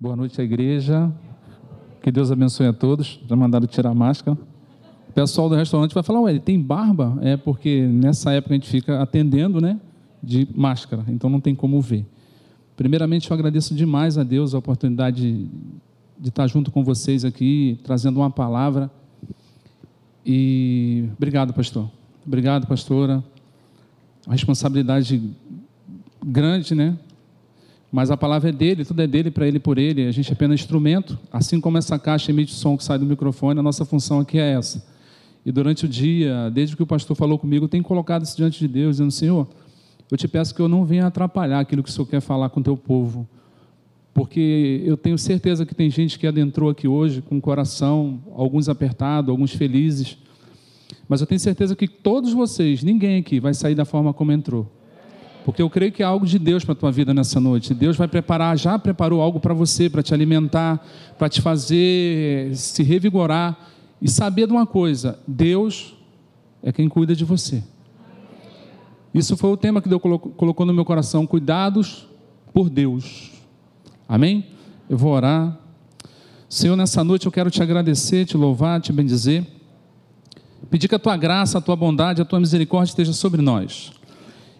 Boa noite à igreja. Que Deus abençoe a todos. Já mandaram tirar a máscara. O pessoal do restaurante vai falar: Ué, ele tem barba? É porque nessa época a gente fica atendendo, né? De máscara, então não tem como ver. Primeiramente, eu agradeço demais a Deus a oportunidade de, estar junto com vocês aqui, trazendo uma palavra. E obrigado, pastor. Obrigado, pastora. A responsabilidade grande, né? Mas a palavra é dele, tudo é dele, para ele, por ele. A gente é apenas instrumento. Assim como essa caixa emite som que sai do microfone, a nossa função aqui é essa. E durante o dia, desde que o pastor falou comigo, eu tenho colocado isso diante de Deus, dizendo: Senhor, eu te peço que eu não venha atrapalhar aquilo que o Senhor quer falar com o teu povo. Porque eu tenho certeza que tem gente que adentrou aqui hoje com o coração, alguns apertado, alguns felizes. Mas eu tenho certeza que todos vocês, ninguém aqui, vai sair da forma como entrou. Porque eu creio que é algo de Deus para a tua vida nessa noite. Deus vai preparar, já preparou algo para você, para te alimentar, para te fazer se revigorar e saber de uma coisa: Deus é quem cuida de você. Isso foi o tema que Deus colocou no meu coração: cuidados por Deus. Amém? Eu vou orar. Senhor, nessa noite eu quero te agradecer, te louvar, te bendizer. Pedir que a tua graça, a tua bondade, a tua misericórdia esteja sobre nós.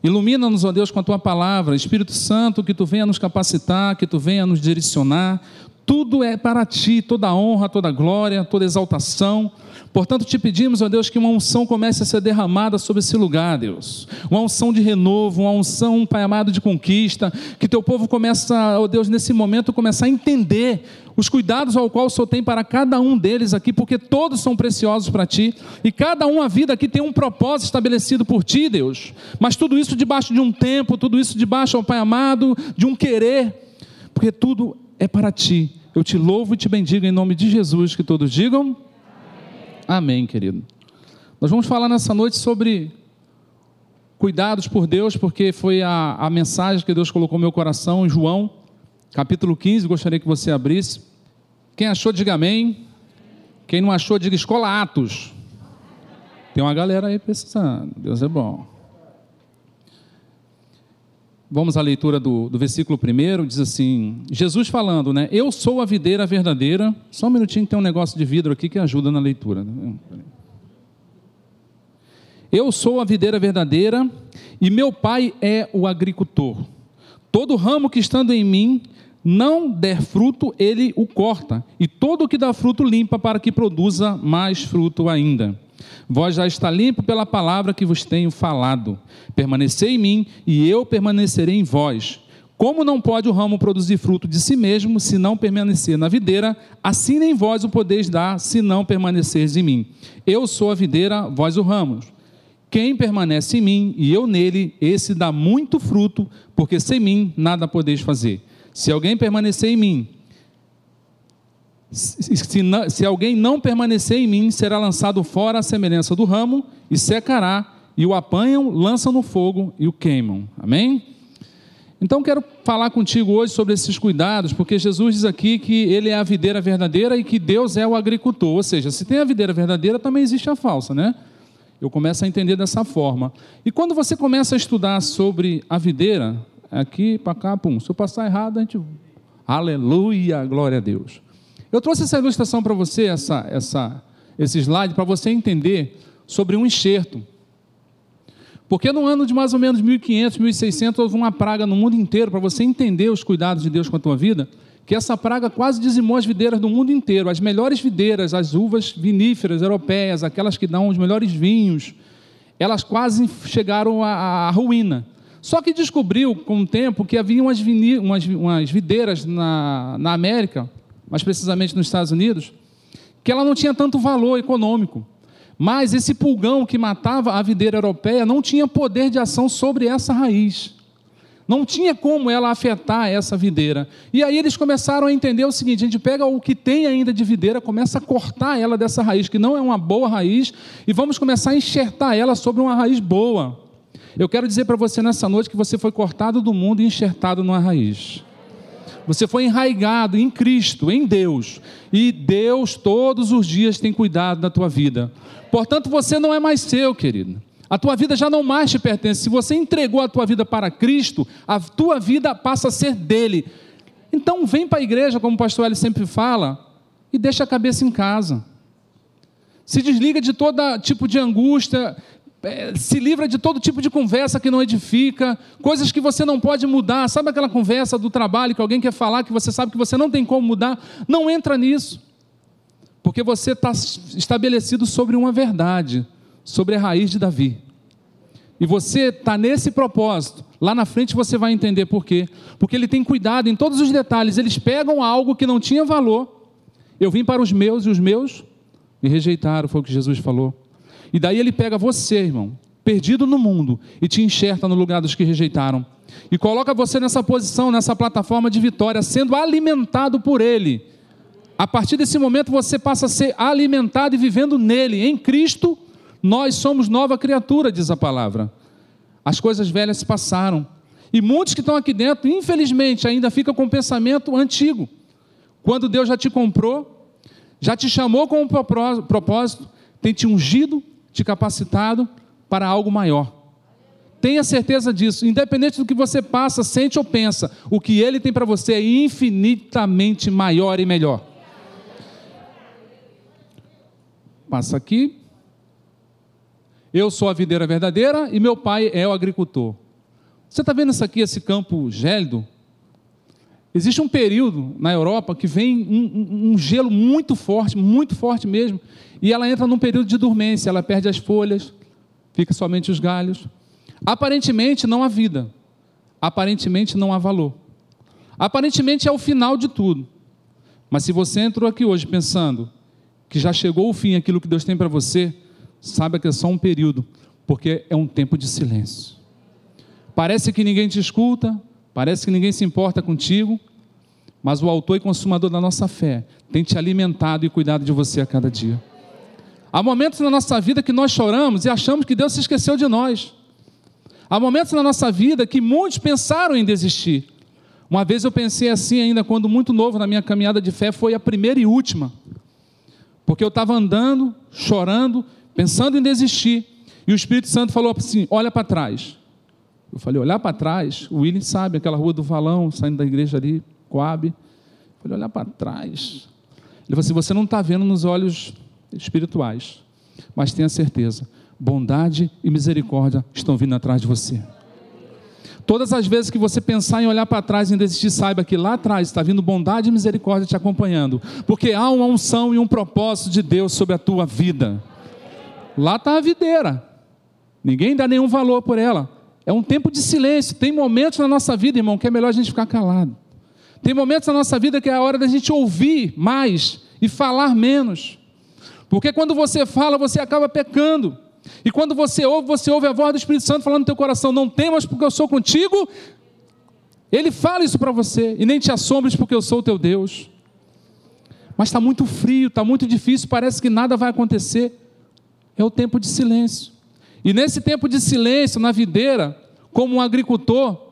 Ilumina-nos, ó Deus, com a tua palavra, Espírito Santo, que tu venha nos capacitar, que tu venha nos direcionar. Tudo é para ti, toda honra, toda glória, toda exaltação. Portanto, te pedimos, ó Deus, que uma unção comece a ser derramada sobre esse lugar, Deus. Uma unção de renovo, uma unção, Pai amado, de conquista. Que teu povo comece, ó Deus, nesse momento, começar a entender os cuidados ao qual o Senhor tem para cada um deles aqui, porque todos são preciosos para ti, e cada um a vida aqui tem um propósito estabelecido por ti, Deus. Mas tudo isso debaixo de um tempo, tudo isso debaixo, ó Pai amado, de um querer, porque tudo é para ti. Eu te louvo e te bendigo em nome de Jesus, que todos digam. Amém, querido. Nós vamos falar nessa noite sobre cuidados por Deus, porque foi a, a mensagem que Deus colocou no meu coração em João, capítulo 15. Gostaria que você abrisse. Quem achou, diga amém. Quem não achou, diga escola Atos. Tem uma galera aí precisando. Deus é bom. Vamos à leitura do, do versículo primeiro, diz assim: Jesus falando, né? Eu sou a videira verdadeira. Só um minutinho tem um negócio de vidro aqui que ajuda na leitura. Né? Eu sou a videira verdadeira e meu pai é o agricultor. Todo ramo que estando em mim não der fruto, ele o corta, e todo o que dá fruto limpa para que produza mais fruto ainda. Vós já está limpo pela palavra que vos tenho falado. Permanecei em mim e eu permanecerei em vós. Como não pode o ramo produzir fruto de si mesmo, se não permanecer na videira, assim nem vós o podeis dar, se não permaneceres em mim. Eu sou a videira, vós o ramo. Quem permanece em mim e eu nele, esse dá muito fruto, porque sem mim nada podeis fazer. Se alguém permanecer em mim se, se, alguém não permanecer em mim, será lançado fora à semelhança do ramo e secará, e o apanham, lançam no fogo e o queimam. Amém? Então quero falar contigo hoje sobre esses cuidados, porque Jesus diz aqui que ele é a videira verdadeira e que Deus é o agricultor. Ou seja, se tem a videira verdadeira, também existe a falsa, né? Eu começo a entender dessa forma. E quando você começa a estudar sobre a videira, aqui para cá, pum, se eu passar errado, a gente. Aleluia, glória a Deus. Eu trouxe essa ilustração para você, essa, essa, esse slide, para você entender sobre um enxerto. Porque no ano de mais ou menos 1500, 1600, houve uma praga no mundo inteiro, para você entender os cuidados de Deus com a tua vida, que essa praga quase dizimou as videiras do mundo inteiro. As melhores videiras, as uvas viníferas europeias, aquelas que dão os melhores vinhos, elas quase chegaram à, à ruína. Só que descobriu com o tempo que havia umas, vini, umas, umas videiras na, na América mais precisamente nos Estados Unidos, que ela não tinha tanto valor econômico. Mas esse pulgão que matava a videira europeia não tinha poder de ação sobre essa raiz. Não tinha como ela afetar essa videira. E aí eles começaram a entender o seguinte: a gente pega o que tem ainda de videira, começa a cortar ela dessa raiz, que não é uma boa raiz, e vamos começar a enxertar ela sobre uma raiz boa. Eu quero dizer para você nessa noite que você foi cortado do mundo e enxertado numa raiz. Você foi enraigado em Cristo, em Deus. E Deus todos os dias tem cuidado da tua vida. Portanto, você não é mais seu, querido. A tua vida já não mais te pertence. Se você entregou a tua vida para Cristo, a tua vida passa a ser dele. Então vem para a igreja, como o pastor Eli sempre fala, e deixa a cabeça em casa. Se desliga de todo tipo de angústia, é, se livra de todo tipo de conversa que não edifica, coisas que você não pode mudar. Sabe aquela conversa do trabalho que alguém quer falar que você sabe que você não tem como mudar? Não entra nisso, porque você está estabelecido sobre uma verdade, sobre a raiz de Davi. E você está nesse propósito. Lá na frente você vai entender por quê. Porque ele tem cuidado em todos os detalhes. Eles pegam algo que não tinha valor. Eu vim para os meus e os meus me rejeitaram, foi o que Jesus falou. E daí ele pega você, irmão, perdido no mundo, e te enxerta no lugar dos que rejeitaram. E coloca você nessa posição, nessa plataforma de vitória, sendo alimentado por ele. A partir desse momento você passa a ser alimentado e vivendo nele, em Cristo, nós somos nova criatura, diz a palavra. As coisas velhas se passaram. E muitos que estão aqui dentro, infelizmente, ainda ficam com o pensamento antigo. Quando Deus já te comprou, já te chamou com um propósito, tem te ungido, te capacitado para algo maior. Tenha certeza disso, independente do que você passa, sente ou pensa, o que Ele tem para você é infinitamente maior e melhor. Passa aqui. Eu sou a videira verdadeira e meu pai é o agricultor. Você está vendo isso aqui, esse campo gélido? Existe um período na Europa que vem um, um, gelo muito forte, muito forte mesmo, e ela entra num período de dormência, ela perde as folhas, fica somente os galhos. Aparentemente não há vida, aparentemente não há valor. Aparentemente é o final de tudo. Mas se você entrou aqui hoje pensando que já chegou o fim aquilo que Deus tem para você, saiba que é só um período, porque é um tempo de silêncio. Parece que ninguém te escuta, Parece que ninguém se importa contigo, mas o autor e consumador da nossa fé tem te alimentado e cuidado de você a cada dia. Há momentos na nossa vida que nós choramos e achamos que Deus se esqueceu de nós. Há momentos na nossa vida que muitos pensaram em desistir. Uma vez eu pensei assim, ainda quando muito novo na minha caminhada de fé, foi a primeira e última. Porque eu estava andando, chorando, pensando em desistir. E o Espírito Santo falou assim: olha para trás. Eu falei, olhar para trás, o William sabe, aquela rua do Valão, saindo da igreja ali, Coab. Eu falei, olhar para trás. Ele falou assim: você não está vendo nos olhos espirituais, mas tenha certeza, bondade e misericórdia estão vindo atrás de você. Todas as vezes que você pensar em olhar para trás e desistir, saiba que lá atrás está vindo bondade e misericórdia te acompanhando, porque há uma unção e um propósito de Deus sobre a tua vida. Lá está a videira, ninguém dá nenhum valor por ela, é um tempo de silêncio. Tem momentos na nossa vida, irmão, que é melhor a gente ficar calado. Tem momentos na nossa vida que é a hora da gente ouvir mais e falar menos. Porque quando você fala, você acaba pecando. E quando você ouve, você ouve a voz do Espírito Santo falando no teu coração: Não temas porque eu sou contigo. Ele fala isso para você. E nem te assombres porque eu sou o teu Deus. Mas está muito frio, está muito difícil, parece que nada vai acontecer. É o tempo de silêncio. E nesse tempo de silêncio, na videira, como um agricultor,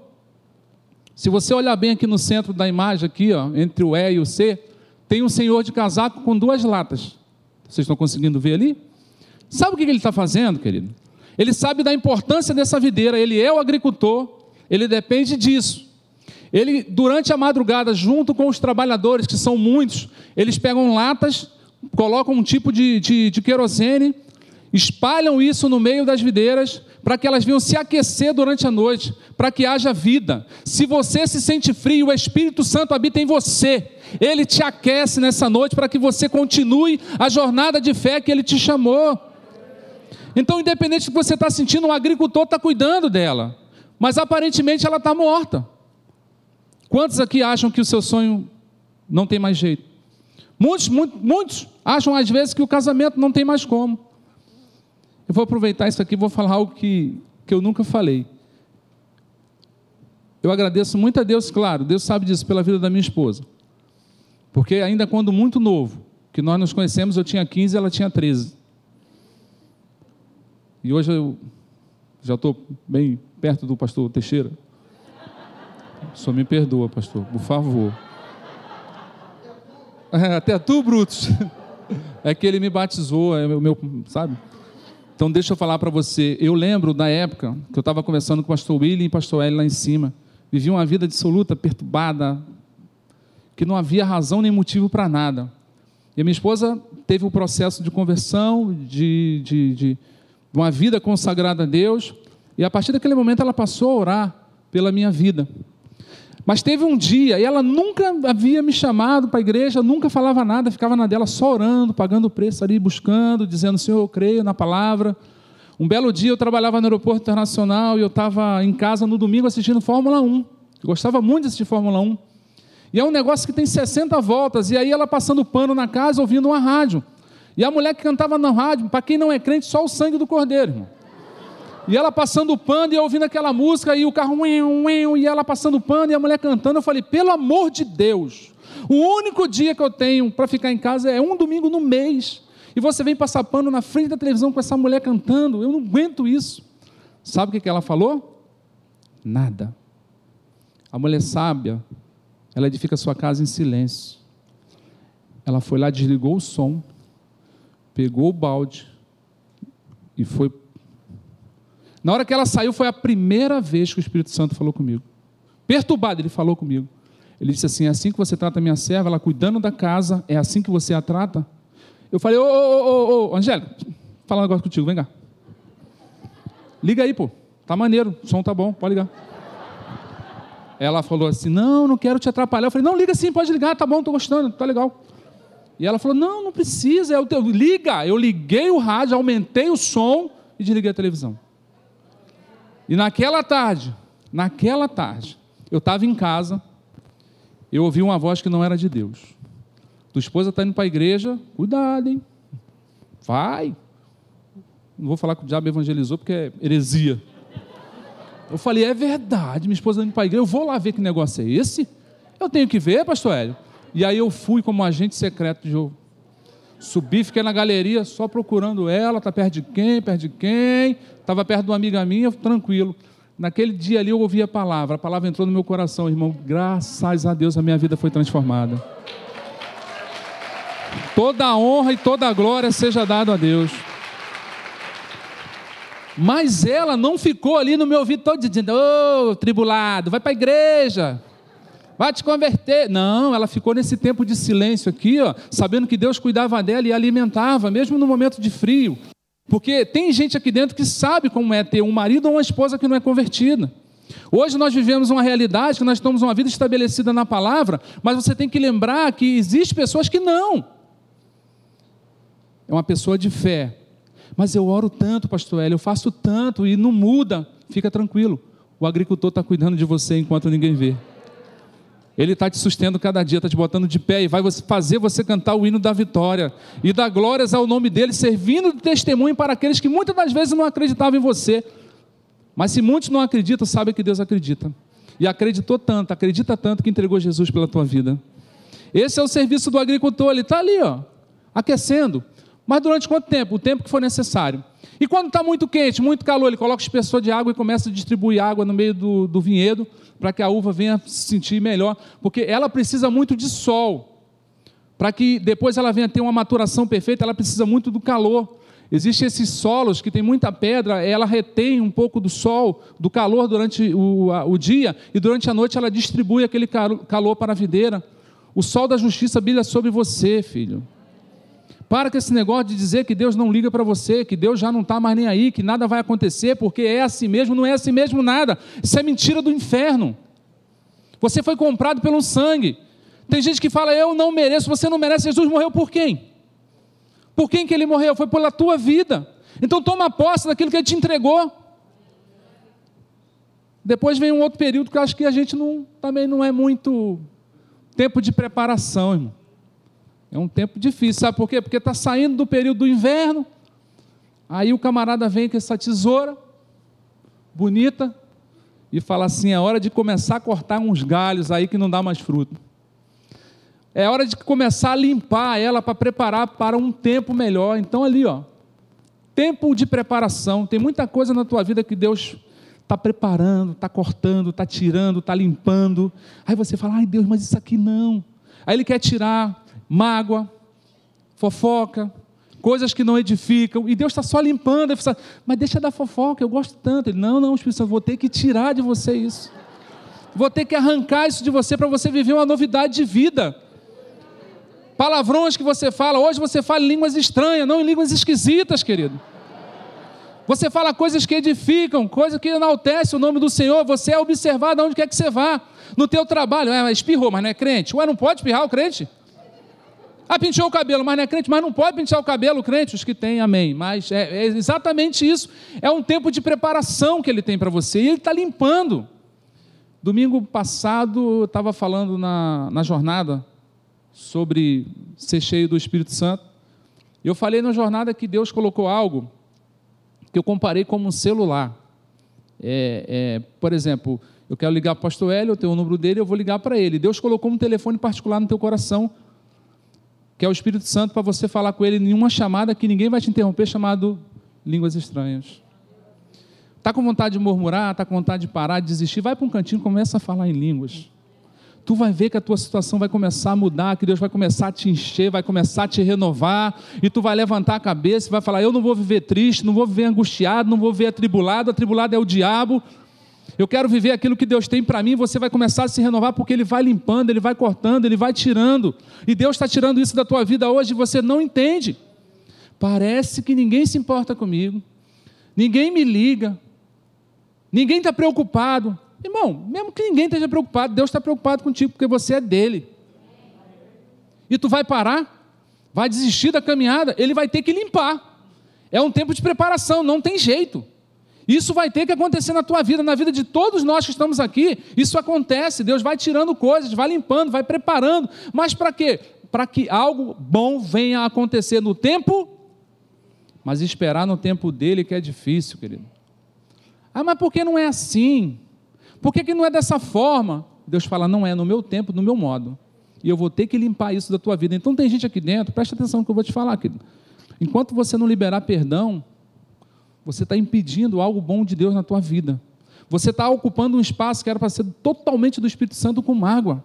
se você olhar bem aqui no centro da imagem, aqui, ó, entre o E e o C, tem um senhor de casaco com duas latas. Vocês estão conseguindo ver ali? Sabe o que ele está fazendo, querido? Ele sabe da importância dessa videira, ele é o agricultor, ele depende disso. Ele, durante a madrugada, junto com os trabalhadores, que são muitos, eles pegam latas, colocam um tipo de, de, de querosene espalham isso no meio das videiras para que elas venham se aquecer durante a noite, para que haja vida. Se você se sente frio, o Espírito Santo habita em você. Ele te aquece nessa noite para que você continue a jornada de fé que ele te chamou. Então, independente do que você está sentindo, um agricultor está cuidando dela, mas aparentemente ela está morta. Quantos aqui acham que o seu sonho não tem mais jeito? Muitos, muitos, muitos acham às vezes que o casamento não tem mais como. Eu vou aproveitar isso aqui e vou falar algo que, que eu nunca falei. Eu agradeço muito a Deus, claro, Deus sabe disso, pela vida da minha esposa. Porque ainda quando muito novo, que nós nos conhecemos, eu tinha 15 e ela tinha 13. E hoje eu já estou bem perto do pastor Teixeira. Só me perdoa, pastor, por favor. Até tu, Brutus. É que ele me batizou, é o meu, sabe? Então, deixa eu falar para você. Eu lembro da época que eu estava conversando com o pastor William e o pastor Eli lá em cima. Vivi uma vida dissoluta, perturbada, que não havia razão nem motivo para nada. E a minha esposa teve um processo de conversão, de, de, de uma vida consagrada a Deus, e a partir daquele momento ela passou a orar pela minha vida. Mas teve um dia, e ela nunca havia me chamado para a igreja, nunca falava nada, ficava na dela só orando, pagando o preço ali, buscando, dizendo: Senhor, eu creio na palavra. Um belo dia eu trabalhava no aeroporto internacional e eu estava em casa no domingo assistindo Fórmula 1. Eu gostava muito de assistir Fórmula 1. E é um negócio que tem 60 voltas, e aí ela passando pano na casa, ouvindo uma rádio. E a mulher que cantava na rádio, para quem não é crente, só o sangue do cordeiro, irmão. E ela passando pano e ouvindo aquela música, e o carro, e ela passando pano e a mulher cantando. Eu falei, pelo amor de Deus, o único dia que eu tenho para ficar em casa é um domingo no mês. E você vem passar pano na frente da televisão com essa mulher cantando. Eu não aguento isso. Sabe o que ela falou? Nada. A mulher sábia, ela edifica sua casa em silêncio. Ela foi lá, desligou o som, pegou o balde e foi na hora que ela saiu, foi a primeira vez que o Espírito Santo falou comigo. Perturbado, ele falou comigo. Ele disse assim: é assim que você trata a minha serva, ela cuidando da casa, é assim que você a trata? Eu falei: Ô, ô, ô, ô, Angélica, fala um negócio contigo, vem cá. Liga aí, pô, tá maneiro, o som tá bom, pode ligar. Ela falou assim: Não, não quero te atrapalhar. Eu falei: Não, liga sim, pode ligar, tá bom, tô gostando, tá legal. E ela falou: Não, não precisa, eu, eu, liga. Eu liguei o rádio, aumentei o som e desliguei a televisão. E naquela tarde, naquela tarde, eu estava em casa, eu ouvi uma voz que não era de Deus. Tua esposa está indo para a igreja, cuidado, hein? Vai. Não vou falar que o diabo evangelizou porque é heresia. Eu falei, é verdade, minha esposa está indo para a igreja, eu vou lá ver que negócio é esse. Eu tenho que ver, pastor Hélio. E aí eu fui como agente secreto de. Subi, fiquei na galeria só procurando ela, tá perto de quem, perto de quem. Estava perto de uma amiga minha, tranquilo. Naquele dia ali eu ouvi a palavra, a palavra entrou no meu coração, irmão. Graças a Deus a minha vida foi transformada. Toda a honra e toda a glória seja dado a Deus. Mas ela não ficou ali no meu ouvido todo dizendo: Ô, oh, tribulado, vai para a igreja vai te converter. Não, ela ficou nesse tempo de silêncio aqui, ó, sabendo que Deus cuidava dela e alimentava, mesmo no momento de frio. Porque tem gente aqui dentro que sabe como é ter um marido ou uma esposa que não é convertida. Hoje nós vivemos uma realidade que nós temos uma vida estabelecida na palavra, mas você tem que lembrar que existe pessoas que não. É uma pessoa de fé. Mas eu oro tanto, pastor Hélio, eu faço tanto e não muda. Fica tranquilo. O agricultor está cuidando de você enquanto ninguém vê. Ele está te sustentando cada dia, está te botando de pé e vai fazer você cantar o hino da vitória e dar glórias ao nome dele, servindo de testemunho para aqueles que muitas das vezes não acreditavam em você. Mas se muitos não acreditam, sabe que Deus acredita. E acreditou tanto, acredita tanto que entregou Jesus pela tua vida. Esse é o serviço do agricultor, ele está ali, ó, aquecendo. Mas durante quanto tempo? O tempo que for necessário. E quando está muito quente, muito calor, ele coloca espessor de água e começa a distribuir água no meio do, do vinhedo para que a uva venha se sentir melhor, porque ela precisa muito de sol. Para que depois ela venha ter uma maturação perfeita, ela precisa muito do calor. Existem esses solos que tem muita pedra, ela retém um pouco do sol, do calor durante o, a, o dia, e durante a noite ela distribui aquele calor para a videira. O sol da justiça brilha sobre você, filho. Para com esse negócio de dizer que Deus não liga para você, que Deus já não está mais nem aí, que nada vai acontecer, porque é assim mesmo, não é assim mesmo nada. Isso é mentira do inferno. Você foi comprado pelo sangue. Tem gente que fala, eu não mereço, você não merece. Jesus morreu por quem? Por quem que ele morreu? Foi pela tua vida. Então toma posse daquilo que ele te entregou. Depois vem um outro período que eu acho que a gente não, também não é muito tempo de preparação, irmão. É um tempo difícil, sabe por quê? Porque está saindo do período do inverno, aí o camarada vem com essa tesoura, bonita, e fala assim: é hora de começar a cortar uns galhos aí que não dá mais fruto. É hora de começar a limpar ela para preparar para um tempo melhor. Então, ali, ó, tempo de preparação. Tem muita coisa na tua vida que Deus está preparando, está cortando, está tirando, está limpando. Aí você fala: ai Deus, mas isso aqui não. Aí Ele quer tirar mágoa, fofoca, coisas que não edificam, e Deus está só limpando. Ele fala, mas deixa da fofoca, eu gosto tanto. Ele, não, não, Espírito Santo, vou ter que tirar de você isso. Vou ter que arrancar isso de você para você viver uma novidade de vida. Palavrões que você fala, hoje você fala em línguas estranhas, não em línguas esquisitas, querido. Você fala coisas que edificam, coisas que enaltecem o nome do Senhor. Você é observado onde quer que você vá. No teu trabalho, é, espirrou, mas não é crente. Ué, não pode espirrar o crente? Ah, penteou o cabelo, mas não é crente, mas não pode pentear o cabelo, crente, os que têm, amém. Mas é, é exatamente isso. É um tempo de preparação que ele tem para você. E ele está limpando. Domingo passado, eu estava falando na, na jornada sobre ser cheio do Espírito Santo. Eu falei na jornada que Deus colocou algo que eu comparei como um celular. É, é, por exemplo, eu quero ligar para o pastor Hélio, eu tenho o número dele, eu vou ligar para ele. Deus colocou um telefone particular no teu coração, que é o Espírito Santo, para você falar com ele em uma chamada que ninguém vai te interromper, chamado línguas estranhas. Está com vontade de murmurar, está com vontade de parar, de desistir, vai para um cantinho começa a falar em línguas tu vai ver que a tua situação vai começar a mudar, que Deus vai começar a te encher, vai começar a te renovar, e tu vai levantar a cabeça e vai falar: Eu não vou viver triste, não vou viver angustiado, não vou viver atribulado, atribulado é o diabo. Eu quero viver aquilo que Deus tem para mim. Você vai começar a se renovar porque Ele vai limpando, Ele vai cortando, Ele vai tirando. E Deus está tirando isso da tua vida hoje e você não entende. Parece que ninguém se importa comigo, ninguém me liga, ninguém está preocupado. Irmão, mesmo que ninguém esteja preocupado, Deus está preocupado contigo porque você é dele. E tu vai parar, vai desistir da caminhada, ele vai ter que limpar. É um tempo de preparação, não tem jeito. Isso vai ter que acontecer na tua vida, na vida de todos nós que estamos aqui. Isso acontece. Deus vai tirando coisas, vai limpando, vai preparando. Mas para quê? Para que algo bom venha a acontecer no tempo, mas esperar no tempo dele que é difícil, querido. Ah, mas por que não é assim? Por que, que não é dessa forma? Deus fala, não é no meu tempo, no meu modo. E eu vou ter que limpar isso da tua vida. Então tem gente aqui dentro, presta atenção no que eu vou te falar, querido. Enquanto você não liberar perdão, você está impedindo algo bom de Deus na tua vida. Você está ocupando um espaço que era para ser totalmente do Espírito Santo com mágoa.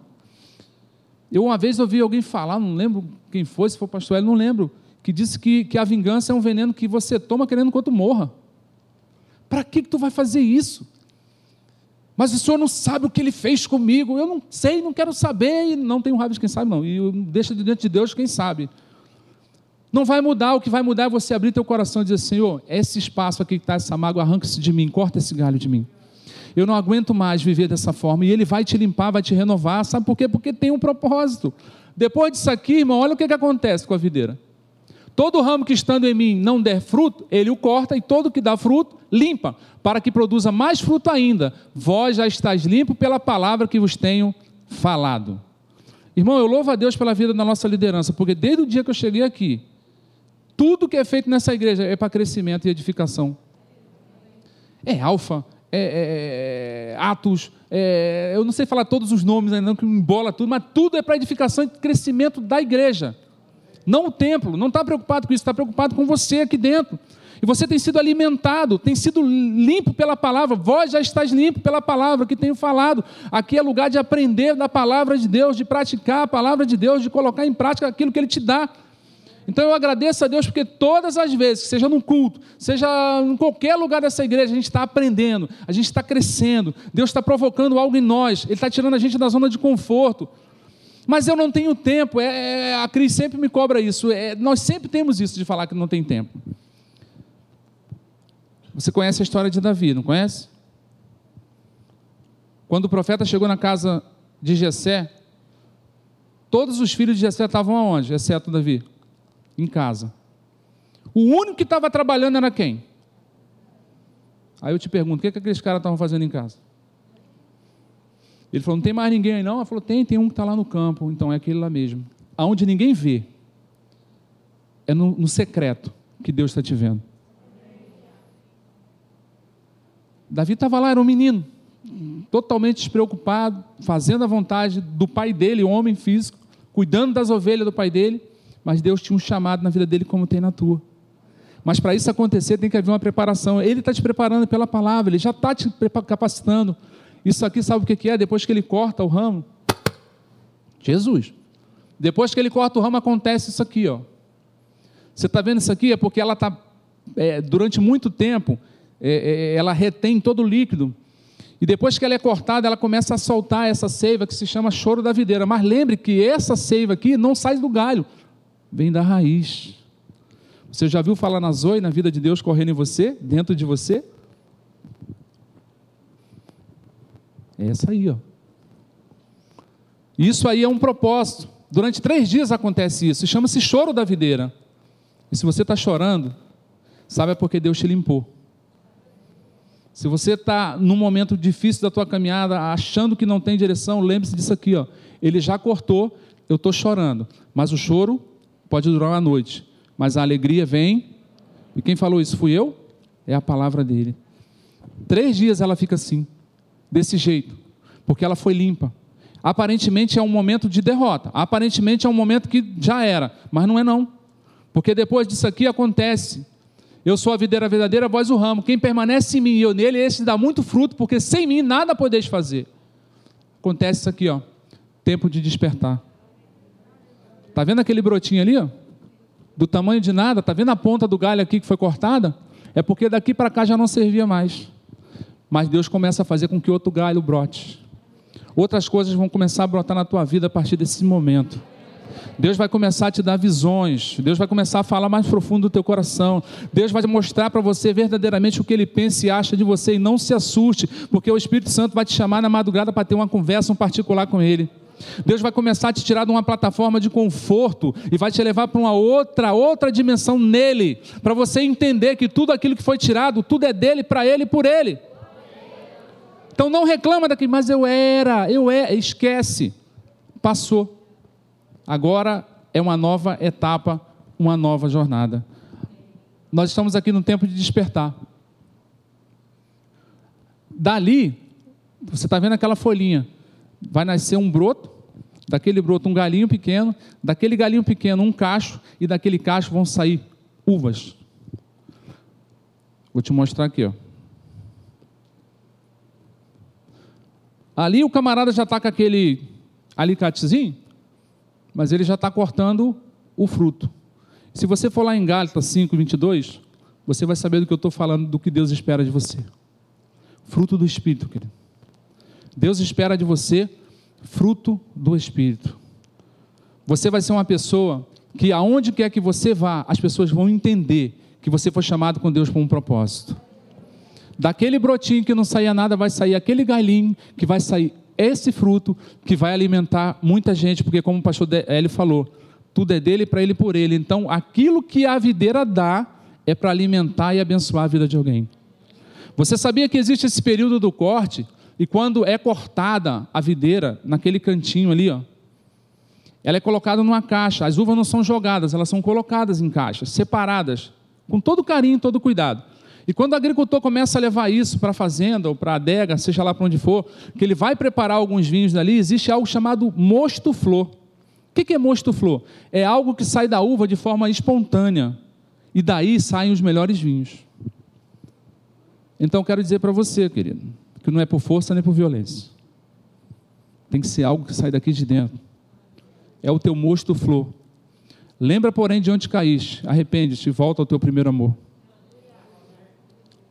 Eu uma vez ouvi alguém falar, não lembro quem foi, se foi o pastor Hélio, não lembro, que disse que, que a vingança é um veneno que você toma querendo que tu morra. Para que, que tu vai fazer isso? Mas o senhor não sabe o que ele fez comigo. Eu não sei, não quero saber. E não tenho raiva de quem sabe, não. E deixa de diante de Deus quem sabe. Não vai mudar, o que vai mudar é você abrir teu coração e dizer: Senhor, esse espaço aqui que está, essa mágoa, arranca-se de mim, corta esse galho de mim. Eu não aguento mais viver dessa forma. E Ele vai te limpar, vai te renovar. Sabe por quê? Porque tem um propósito. Depois disso aqui, irmão, olha o que, que acontece com a videira. Todo ramo que estando em mim não der fruto, ele o corta, e todo que dá fruto, limpa, para que produza mais fruto ainda. Vós já estáis limpo pela palavra que vos tenho falado. Irmão, eu louvo a Deus pela vida da nossa liderança, porque desde o dia que eu cheguei aqui, tudo que é feito nessa igreja é para crescimento e edificação. É alfa, é, é, é atos, é, eu não sei falar todos os nomes ainda, não que embola tudo, mas tudo é para edificação e crescimento da igreja. Não o templo, não está preocupado com isso, está preocupado com você aqui dentro. E você tem sido alimentado, tem sido limpo pela palavra. Vós já estáis limpo pela palavra que tenho falado. Aqui é lugar de aprender da palavra de Deus, de praticar a palavra de Deus, de colocar em prática aquilo que Ele te dá. Então eu agradeço a Deus porque todas as vezes, seja no culto, seja em qualquer lugar dessa igreja, a gente está aprendendo, a gente está crescendo, Deus está provocando algo em nós, Ele está tirando a gente da zona de conforto. Mas eu não tenho tempo, é, é, a Cris sempre me cobra isso, é, nós sempre temos isso de falar que não tem tempo. Você conhece a história de Davi, não conhece? Quando o profeta chegou na casa de Jessé, todos os filhos de Jessé estavam aonde, exceto Davi? Em casa. O único que estava trabalhando era quem? Aí eu te pergunto, o que, é que aqueles caras estavam fazendo em casa? Ele falou: Não tem mais ninguém aí não? Ela falou: Tem, tem um que está lá no campo, então é aquele lá mesmo. Aonde ninguém vê, é no, no secreto que Deus está te vendo. Davi estava lá, era um menino, totalmente despreocupado, fazendo a vontade do pai dele, homem físico, cuidando das ovelhas do pai dele, mas Deus tinha um chamado na vida dele como tem na tua. Mas para isso acontecer tem que haver uma preparação. Ele está te preparando pela palavra, ele já está te capacitando isso aqui sabe o que é? Depois que ele corta o ramo, Jesus. Depois que ele corta o ramo, acontece isso aqui, ó. Você está vendo isso aqui? É porque ela está, é, durante muito tempo, é, é, ela retém todo o líquido. E depois que ela é cortada, ela começa a soltar essa seiva que se chama choro da videira. Mas lembre que essa seiva aqui não sai do galho, vem da raiz. Você já viu falar na zoe, na vida de Deus correndo em você, dentro de você? É essa aí, ó. Isso aí é um propósito. Durante três dias acontece isso. Chama-se choro da videira. E se você está chorando, sabe é porque Deus te limpou. Se você está num momento difícil da tua caminhada, achando que não tem direção, lembre-se disso aqui, ó. Ele já cortou, eu estou chorando, mas o choro pode durar uma noite, mas a alegria vem. E quem falou isso fui eu? É a palavra dele. Três dias ela fica assim, desse jeito, porque ela foi limpa. Aparentemente é um momento de derrota, aparentemente é um momento que já era, mas não é não, porque depois disso aqui acontece eu sou a videira verdadeira, vós o ramo. Quem permanece em mim e eu nele, esse dá muito fruto, porque sem mim nada podeis fazer. Acontece isso aqui, ó. Tempo de despertar. Tá vendo aquele brotinho ali, ó? Do tamanho de nada, tá vendo a ponta do galho aqui que foi cortada? É porque daqui para cá já não servia mais. Mas Deus começa a fazer com que outro galho brote. Outras coisas vão começar a brotar na tua vida a partir desse momento. Deus vai começar a te dar visões, Deus vai começar a falar mais profundo do teu coração, Deus vai mostrar para você verdadeiramente o que Ele pensa e acha de você, e não se assuste, porque o Espírito Santo vai te chamar na madrugada para ter uma conversa um particular com Ele. Deus vai começar a te tirar de uma plataforma de conforto e vai te levar para uma outra, outra dimensão nele, para você entender que tudo aquilo que foi tirado, tudo é dele, para ele e por ele. Então não reclama daqui, mas eu era, eu é, esquece. Passou. Agora é uma nova etapa, uma nova jornada. Nós estamos aqui no tempo de despertar. Dali, você está vendo aquela folhinha, vai nascer um broto, daquele broto um galinho pequeno, daquele galinho pequeno um cacho, e daquele cacho vão sair uvas. Vou te mostrar aqui, ó. Ali o camarada já está com aquele alicatezinho, mas ele já está cortando o fruto. Se você for lá em Gálatas 5, 22, você vai saber do que eu estou falando, do que Deus espera de você. Fruto do Espírito, querido. Deus espera de você fruto do Espírito. Você vai ser uma pessoa que aonde quer que você vá, as pessoas vão entender que você foi chamado com Deus para um propósito. Daquele brotinho que não saía nada, vai sair aquele galinho que vai sair esse fruto que vai alimentar muita gente, porque como o pastor Hélio falou, tudo é dele, para ele por ele. Então, aquilo que a videira dá é para alimentar e abençoar a vida de alguém. Você sabia que existe esse período do corte? E quando é cortada a videira, naquele cantinho ali, ó, ela é colocada numa caixa. As uvas não são jogadas, elas são colocadas em caixas, separadas, com todo carinho, todo cuidado. E quando o agricultor começa a levar isso para a fazenda ou para a adega, seja lá para onde for, que ele vai preparar alguns vinhos dali, existe algo chamado mosto flor. O que é mosto flor? É algo que sai da uva de forma espontânea. E daí saem os melhores vinhos. Então quero dizer para você, querido, que não é por força nem por violência. Tem que ser algo que sai daqui de dentro. É o teu mosto flor. Lembra, porém, de onde caíste. Arrepende-te e volta ao teu primeiro amor.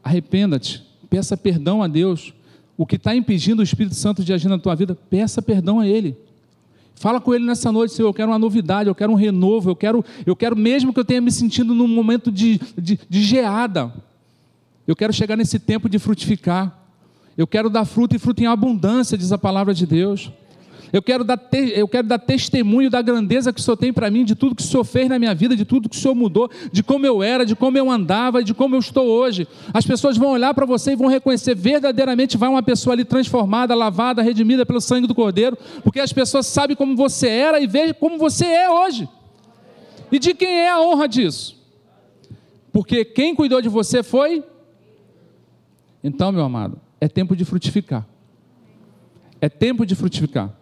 Arrependa-te, peça perdão a Deus. O que está impedindo o Espírito Santo de agir na tua vida, peça perdão a Ele. Fala com Ele nessa noite, Senhor, eu quero uma novidade, eu quero um renovo, eu quero, eu quero mesmo que eu tenha me sentindo num momento de, de, de geada. Eu quero chegar nesse tempo de frutificar. Eu quero dar fruto e fruto em abundância, diz a palavra de Deus. Eu quero dar, te, eu quero dar testemunho da grandeza que o Senhor tem para mim, de tudo que o Senhor fez na minha vida, de tudo que o Senhor mudou, de como eu era, de como eu andava, de como eu estou hoje. As pessoas vão olhar para você e vão reconhecer verdadeiramente vai uma pessoa ali transformada, lavada, redimida pelo sangue do Cordeiro, porque as pessoas sabem como você era e veem como você é hoje. E de quem é a honra disso? Porque quem cuidou de você foi. Então, meu amado, é tempo de frutificar. É tempo de frutificar.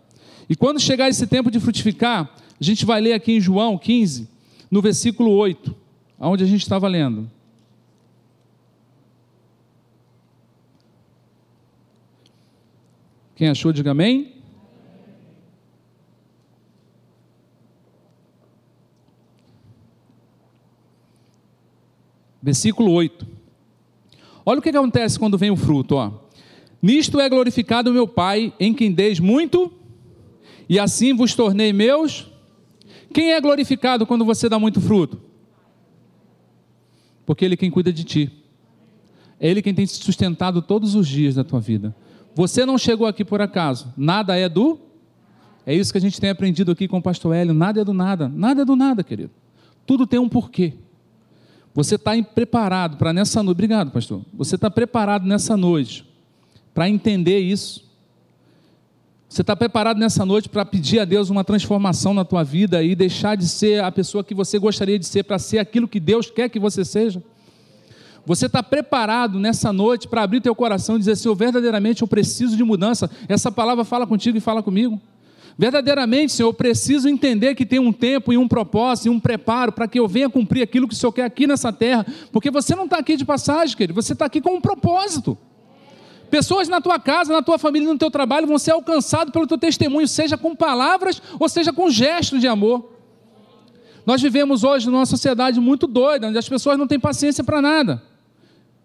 E quando chegar esse tempo de frutificar, a gente vai ler aqui em João 15, no versículo 8, onde a gente estava lendo. Quem achou, diga amém. Versículo 8. Olha o que acontece quando vem o fruto. Ó. Nisto é glorificado meu Pai, em quem deis muito, e assim vos tornei meus. Quem é glorificado quando você dá muito fruto? Porque Ele é quem cuida de ti. É Ele quem tem te sustentado todos os dias da tua vida. Você não chegou aqui por acaso. Nada é do. É isso que a gente tem aprendido aqui com o pastor Hélio. Nada é do nada. Nada é do nada, querido. Tudo tem um porquê. Você está preparado para nessa noite. Obrigado, pastor. Você está preparado nessa noite para entender isso. Você está preparado nessa noite para pedir a Deus uma transformação na tua vida e deixar de ser a pessoa que você gostaria de ser para ser aquilo que Deus quer que você seja? Você está preparado nessa noite para abrir teu coração e dizer, Senhor, verdadeiramente eu preciso de mudança. Essa palavra fala contigo e fala comigo. Verdadeiramente, Senhor, eu preciso entender que tem um tempo e um propósito e um preparo para que eu venha cumprir aquilo que o Senhor quer aqui nessa terra. Porque você não está aqui de passagem, querido, você está aqui com um propósito. Pessoas na tua casa, na tua família, no teu trabalho vão ser alcançados pelo teu testemunho, seja com palavras ou seja com gestos de amor. Nós vivemos hoje numa sociedade muito doida, onde as pessoas não têm paciência para nada.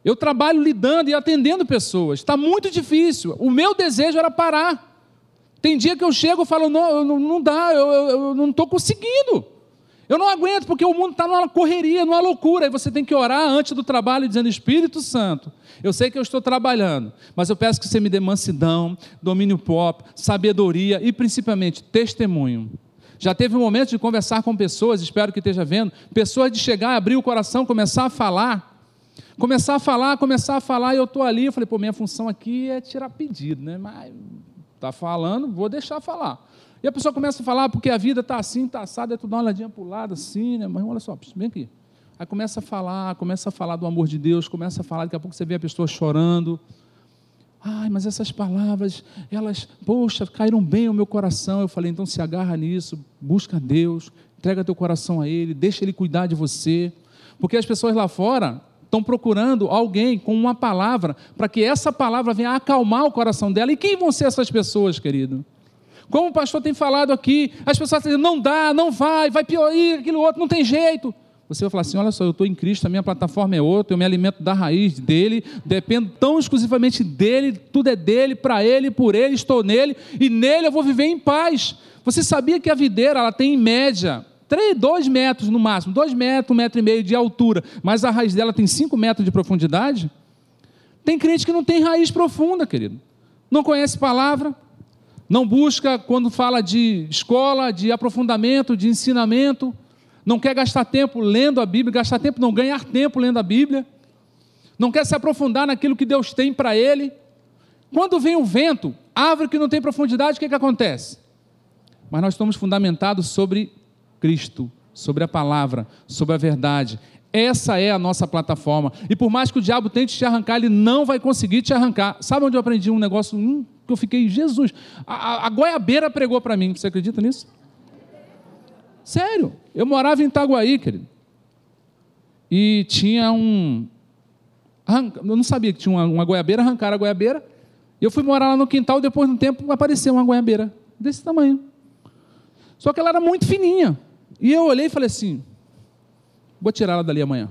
Eu trabalho lidando e atendendo pessoas, está muito difícil. O meu desejo era parar. Tem dia que eu chego e falo, não, não, não dá, eu, eu, eu não estou conseguindo. Eu não aguento, porque o mundo está numa correria, numa loucura. E você tem que orar antes do trabalho, dizendo: Espírito Santo, eu sei que eu estou trabalhando, mas eu peço que você me dê mansidão, domínio próprio, sabedoria e principalmente testemunho. Já teve um momento de conversar com pessoas, espero que esteja vendo, pessoas de chegar, abrir o coração, começar a falar. Começar a falar, começar a falar, e eu estou ali, eu falei, pô, minha função aqui é tirar pedido, né? Mas está falando, vou deixar falar. E a pessoa começa a falar, porque a vida está assim, está assada, aí tu dá uma olhadinha para o lado, assim, né? Mas olha só, vem aqui. Aí começa a falar, começa a falar do amor de Deus, começa a falar, daqui a pouco você vê a pessoa chorando. Ai, mas essas palavras, elas, poxa, caíram bem no meu coração. Eu falei, então se agarra nisso, busca Deus, entrega teu coração a Ele, deixa Ele cuidar de você. Porque as pessoas lá fora estão procurando alguém com uma palavra, para que essa palavra venha acalmar o coração dela. E quem vão ser essas pessoas, querido? Como o pastor tem falado aqui, as pessoas dizem, não dá, não vai, vai piorar, aquilo outro, não tem jeito. Você vai falar assim: olha só, eu estou em Cristo, a minha plataforma é outra, eu me alimento da raiz dele, dependo tão exclusivamente dele, tudo é dele, para ele, por ele, estou nele, e nele eu vou viver em paz. Você sabia que a videira ela tem em média 3, 2 metros no máximo, 2 metros, 1 metro e meio de altura, mas a raiz dela tem 5 metros de profundidade? Tem crente que não tem raiz profunda, querido. Não conhece palavra, não busca, quando fala de escola, de aprofundamento, de ensinamento, não quer gastar tempo lendo a Bíblia, gastar tempo, não ganhar tempo lendo a Bíblia, não quer se aprofundar naquilo que Deus tem para ele. Quando vem o vento, árvore que não tem profundidade, o que, que acontece? Mas nós estamos fundamentados sobre Cristo, sobre a palavra, sobre a verdade. Essa é a nossa plataforma. E por mais que o diabo tente te arrancar, ele não vai conseguir te arrancar. Sabe onde eu aprendi um negócio que eu fiquei, Jesus? A, a, a goiabeira pregou para mim. Você acredita nisso? Sério. Eu morava em Itaguaí, querido. E tinha um. Eu não sabia que tinha uma, uma goiabeira, arrancaram a goiabeira. Eu fui morar lá no quintal, depois de um tempo apareceu uma goiabeira desse tamanho. Só que ela era muito fininha. E eu olhei e falei assim: vou tirar ela dali amanhã.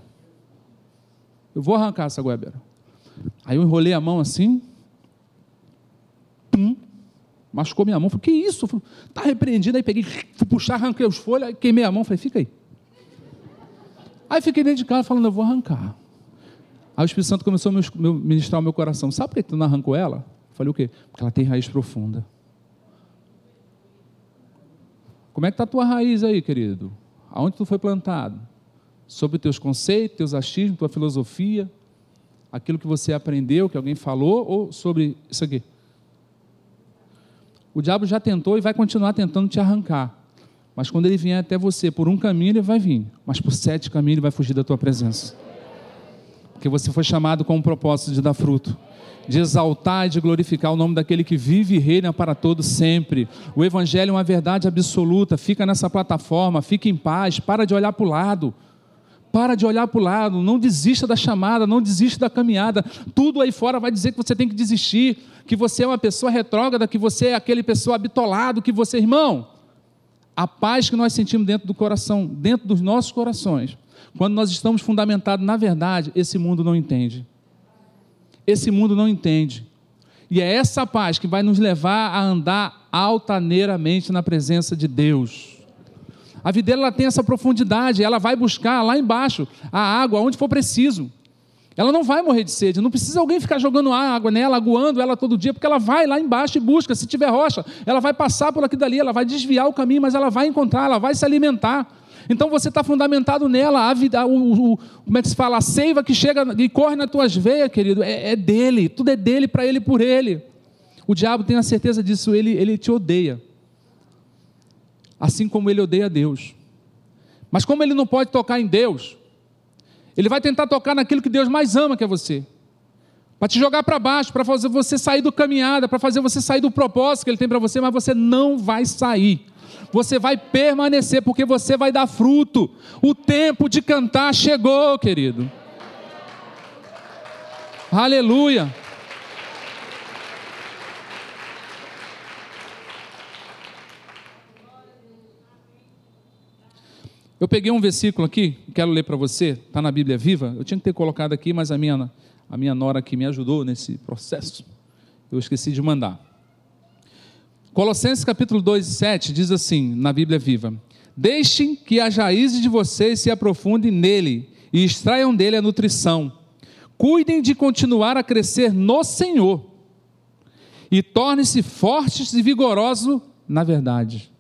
Eu vou arrancar essa goiabeira. Aí eu enrolei a mão assim, pum, machucou minha mão. Falei, que isso? Está repreendido. Aí peguei, fui puxar, arranquei os folhas, queimei a mão. Falei, fica aí. Aí fiquei dentro de casa falando, eu vou arrancar. Aí o Espírito Santo começou a ministrar o meu coração. Sabe por que tu não arrancou ela? falei, o quê? Porque ela tem raiz profunda. Como é que está a tua raiz aí, querido? Aonde tu foi plantado? Sobre teus conceitos, teus achismos, tua filosofia, aquilo que você aprendeu, que alguém falou, ou sobre isso aqui? O diabo já tentou e vai continuar tentando te arrancar. Mas quando ele vier até você por um caminho, ele vai vir. Mas por sete caminhos, ele vai fugir da tua presença. Porque você foi chamado com o propósito de dar fruto de exaltar e de glorificar o nome daquele que vive e reina para todos sempre. O Evangelho é uma verdade absoluta. Fica nessa plataforma, fica em paz, para de olhar para o lado. Para de olhar para o lado, não desista da chamada, não desista da caminhada. Tudo aí fora vai dizer que você tem que desistir, que você é uma pessoa retrógrada, que você é aquele pessoa habitolado, que você, irmão, a paz que nós sentimos dentro do coração, dentro dos nossos corações, quando nós estamos fundamentados na verdade, esse mundo não entende. Esse mundo não entende. E é essa paz que vai nos levar a andar altaneiramente na presença de Deus. A videira ela tem essa profundidade, ela vai buscar lá embaixo a água onde for preciso. Ela não vai morrer de sede, não precisa alguém ficar jogando água nela, aguando ela todo dia, porque ela vai lá embaixo e busca. Se tiver rocha, ela vai passar por aqui dali, ela vai desviar o caminho, mas ela vai encontrar, ela vai se alimentar. Então você está fundamentado nela, a vida, o, o, como é que se fala? A seiva que chega e corre nas tuas veias, querido, é, é dele, tudo é dele, para ele, por ele. O diabo tem a certeza disso, ele, ele te odeia. Assim como ele odeia Deus. Mas como ele não pode tocar em Deus, ele vai tentar tocar naquilo que Deus mais ama, que é você. Para te jogar para baixo, para fazer você sair do caminhada, para fazer você sair do propósito que ele tem para você, mas você não vai sair. Você vai permanecer, porque você vai dar fruto. O tempo de cantar chegou, querido. Aleluia. Eu peguei um versículo aqui, quero ler para você, está na Bíblia Viva. Eu tinha que ter colocado aqui, mas a minha, a minha nora que me ajudou nesse processo, eu esqueci de mandar. Colossenses capítulo 2, 7 diz assim, na Bíblia Viva: Deixem que as raízes de vocês se aprofundem nele e extraiam dele a nutrição. Cuidem de continuar a crescer no Senhor e tornem-se fortes e vigorosos na verdade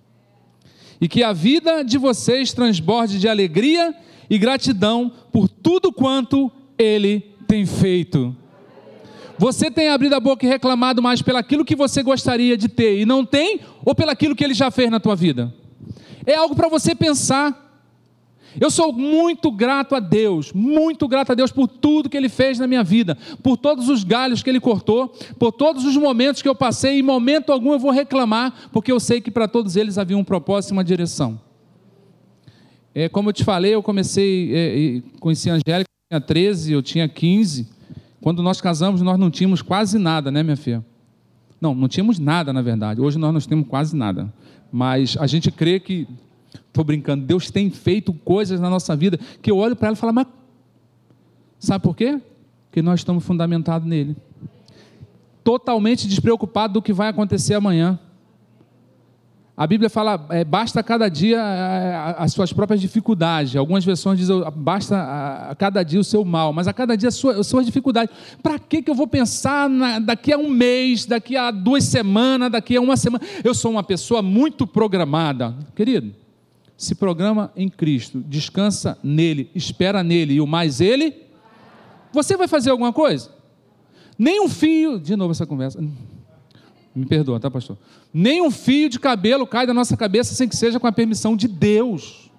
e que a vida de vocês transborde de alegria e gratidão por tudo quanto Ele tem feito. Você tem abrido a boca e reclamado mais pelaquilo que você gostaria de ter e não tem, ou pelaquilo que Ele já fez na tua vida? É algo para você pensar. Eu sou muito grato a Deus, muito grato a Deus por tudo que Ele fez na minha vida, por todos os galhos que Ele cortou, por todos os momentos que eu passei, em momento algum eu vou reclamar, porque eu sei que para todos eles havia um propósito e uma direção. É, como eu te falei, eu comecei, é, conheci a Angélica, eu tinha 13, eu tinha 15. Quando nós casamos, nós não tínhamos quase nada, né, minha filha? Não, não tínhamos nada, na verdade. Hoje nós não temos quase nada. Mas a gente crê que Estou brincando. Deus tem feito coisas na nossa vida que eu olho para ela e falo, mas sabe por quê? Porque nós estamos fundamentados nele. Totalmente despreocupado do que vai acontecer amanhã. A Bíblia fala, é, basta cada dia as suas próprias dificuldades. Algumas versões dizem, basta a, cada dia o seu mal, mas a cada dia as suas, as suas dificuldades. Para que, que eu vou pensar na, daqui a um mês, daqui a duas semanas, daqui a uma semana? Eu sou uma pessoa muito programada. Querido, se programa em Cristo, descansa nele, espera nele e o mais ele, você vai fazer alguma coisa? Nem um fio, de novo essa conversa, me perdoa, tá, pastor? Nem um fio de cabelo cai da nossa cabeça sem que seja com a permissão de Deus.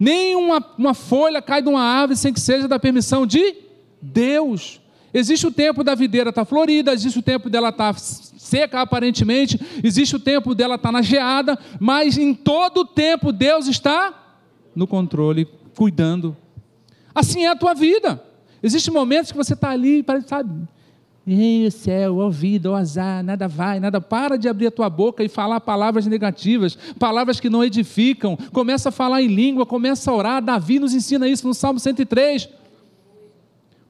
Nem uma, uma folha cai de uma árvore sem que seja da permissão de Deus. Existe o tempo da videira estar tá florida, existe o tempo dela estar tá seca aparentemente, existe o tempo dela estar tá na geada, mas em todo o tempo Deus está no controle, cuidando. Assim é a tua vida. Existem momentos que você está ali, sabe? Ei, céu, ó vida, ó azar, nada vai, nada. Para de abrir a tua boca e falar palavras negativas, palavras que não edificam. Começa a falar em língua, começa a orar. Davi nos ensina isso no Salmo 103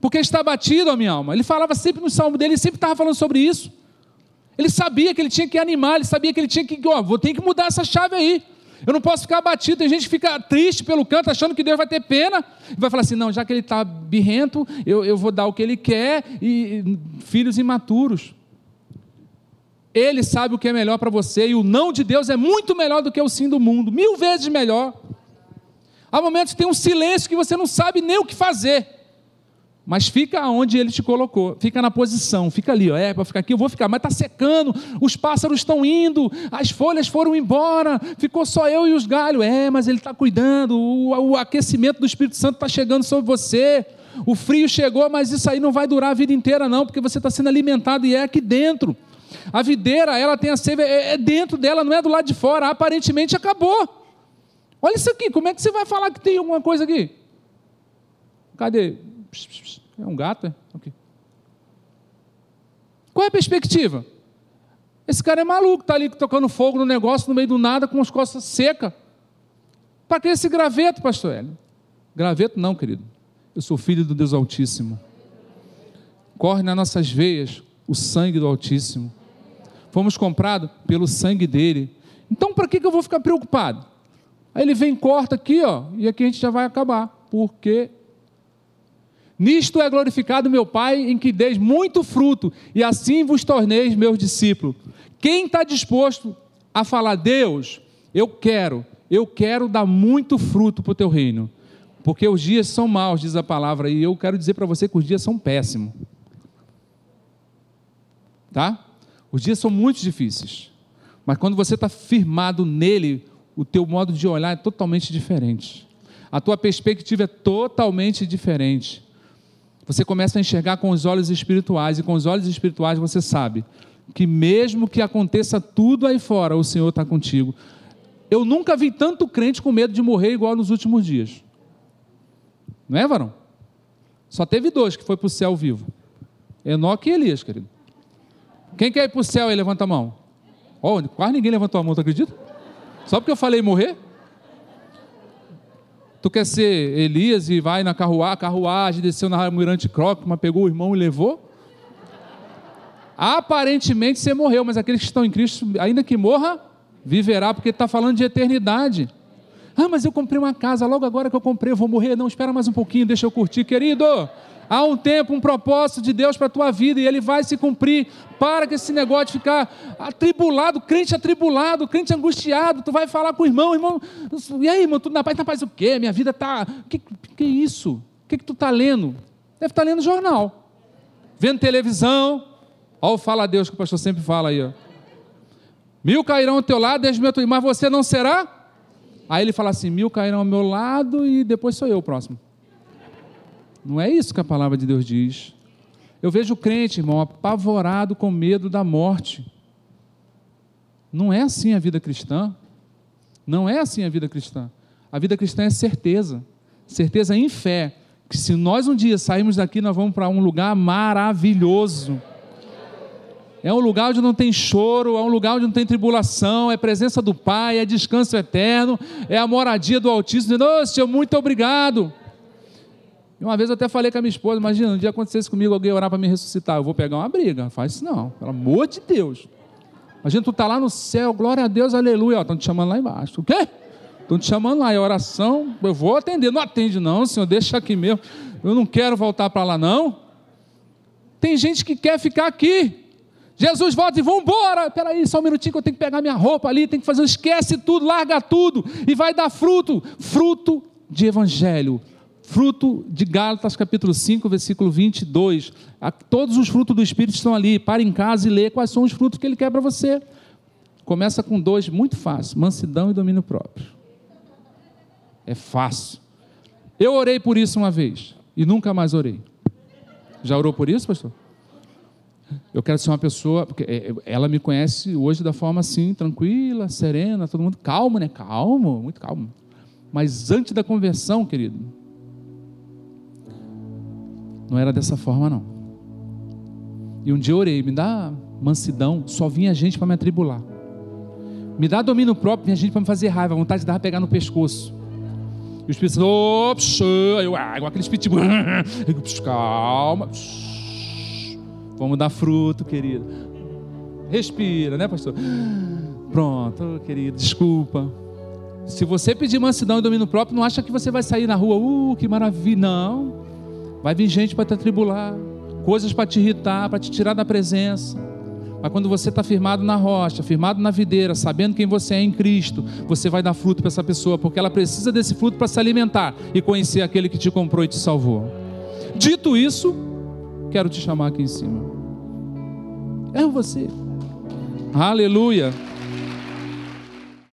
porque está batido a minha alma. Ele falava sempre no salmo dele, ele sempre estava falando sobre isso. Ele sabia que ele tinha que animar, ele sabia que ele tinha que, ó, vou ter que mudar essa chave aí. Eu não posso ficar abatido. Tem gente que fica triste pelo canto, achando que Deus vai ter pena. E vai falar assim: não, já que ele está birrento, eu, eu vou dar o que ele quer. E, e filhos imaturos. Ele sabe o que é melhor para você. E o não de Deus é muito melhor do que o sim do mundo mil vezes melhor. Há momentos que tem um silêncio que você não sabe nem o que fazer. Mas fica onde ele te colocou, fica na posição, fica ali, ó, é para ficar aqui, eu vou ficar, mas está secando, os pássaros estão indo, as folhas foram embora, ficou só eu e os galhos, é, mas ele está cuidando, o, o aquecimento do Espírito Santo está chegando sobre você, o frio chegou, mas isso aí não vai durar a vida inteira, não, porque você está sendo alimentado e é aqui dentro. A videira, ela tem a seiva, é, é dentro dela, não é do lado de fora, aparentemente acabou. Olha isso aqui, como é que você vai falar que tem alguma coisa aqui? Cadê? É um gato? É? Okay. Qual é a perspectiva? Esse cara é maluco, está ali tocando fogo no negócio, no meio do nada, com as costas secas. Para que esse graveto, pastor Hélio? Graveto não, querido. Eu sou filho do Deus Altíssimo. Corre nas nossas veias O sangue do Altíssimo. Fomos comprados pelo sangue dele. Então, para que, que eu vou ficar preocupado? Aí ele vem, corta aqui, ó, e aqui a gente já vai acabar. Porque nisto é glorificado meu Pai, em que deis muito fruto, e assim vos torneis meus discípulos. Quem está disposto a falar, Deus, eu quero, eu quero dar muito fruto para o teu reino, porque os dias são maus, diz a palavra, e eu quero dizer para você que os dias são péssimos. Tá? Os dias são muito difíceis, mas quando você está firmado nele, o teu modo de olhar é totalmente diferente. A tua perspectiva é totalmente diferente. Você começa a enxergar com os olhos espirituais, e com os olhos espirituais você sabe que mesmo que aconteça tudo aí fora, o Senhor está contigo. Eu nunca vi tanto crente com medo de morrer igual nos últimos dias. Não é, varão? Só teve dois que foi para o céu vivo. Enoque e Elias, querido. Quem quer ir para o céu aí, levanta a mão. Oh, quase ninguém levantou a mão, tu acredita? Só porque eu falei morrer? Tu quer ser Elias e vai na carruagem, carruagem desceu na Almirante mas pegou o irmão e levou? Aparentemente você morreu, mas aqueles que estão em Cristo, ainda que morra, viverá, porque está falando de eternidade. Ah, mas eu comprei uma casa, logo agora que eu comprei, eu vou morrer. Não, espera mais um pouquinho, deixa eu curtir. Querido, há um tempo, um propósito de Deus para a tua vida e ele vai se cumprir. Para que esse negócio de ficar atribulado, crente atribulado, crente angustiado. Tu vai falar com o irmão, irmão, e aí, irmão, tudo na paz? Na paz o quê? Minha vida está. Que, que é isso? O que, que tu está lendo? Deve estar tá lendo jornal, vendo televisão, Olha o fala a Deus que o pastor sempre fala aí. Ó. Mil cairão ao teu lado, dez mil ao teu mas você não será? Aí ele fala assim: mil cairão ao meu lado e depois sou eu o próximo. Não é isso que a palavra de Deus diz. Eu vejo o crente, irmão, apavorado com medo da morte. Não é assim a vida cristã. Não é assim a vida cristã. A vida cristã é certeza. Certeza em fé. Que se nós um dia sairmos daqui, nós vamos para um lugar maravilhoso é um lugar onde não tem choro, é um lugar onde não tem tribulação, é presença do Pai, é descanso eterno, é a moradia do Altíssimo. Dizendo, Senhor, muito obrigado. E uma vez eu até falei com a minha esposa, imagina, um dia acontecesse comigo alguém orar para me ressuscitar, eu vou pegar uma briga. Não faz isso não, pelo amor de Deus. Imagina, tu está lá no céu, glória a Deus, aleluia. Estão te chamando lá embaixo. O quê? Estão te chamando lá, é oração, eu vou atender. Não atende não, Senhor, deixa aqui mesmo. Eu não quero voltar para lá não. Tem gente que quer ficar aqui. Jesus volta e vamos embora. Peraí, só um minutinho que eu tenho que pegar minha roupa ali, tem que fazer, esquece tudo, larga tudo e vai dar fruto. Fruto de evangelho. Fruto de Gálatas capítulo 5, versículo 22. Todos os frutos do Espírito estão ali. Para em casa e lê quais são os frutos que ele quer para você. Começa com dois, muito fácil: mansidão e domínio próprio. É fácil. Eu orei por isso uma vez e nunca mais orei. Já orou por isso, pastor? Eu quero ser uma pessoa, porque é, é, ela me conhece hoje da forma assim, tranquila, serena, todo mundo calmo, né? Calmo, muito calmo. Mas antes da conversão, querido, não era dessa forma, não. E um dia eu orei, me dá mansidão, só vinha gente para me atribular. Me dá domínio próprio, vinha gente para me fazer raiva, vontade de dar pegar no pescoço. E o Espírito Santo, ops, eu, ah, igual aqueles pitbull, calma, psh, Vamos dar fruto, querido. Respira, né, pastor? Pronto, querido, desculpa. Se você pedir mansidão e domínio próprio, não acha que você vai sair na rua, uh, que maravilha. Não. Vai vir gente para te atribular, coisas para te irritar, para te tirar da presença. Mas quando você está firmado na rocha, firmado na videira, sabendo quem você é em Cristo, você vai dar fruto para essa pessoa, porque ela precisa desse fruto para se alimentar e conhecer aquele que te comprou e te salvou. Dito isso, quero te chamar aqui em cima. É você. Aleluia.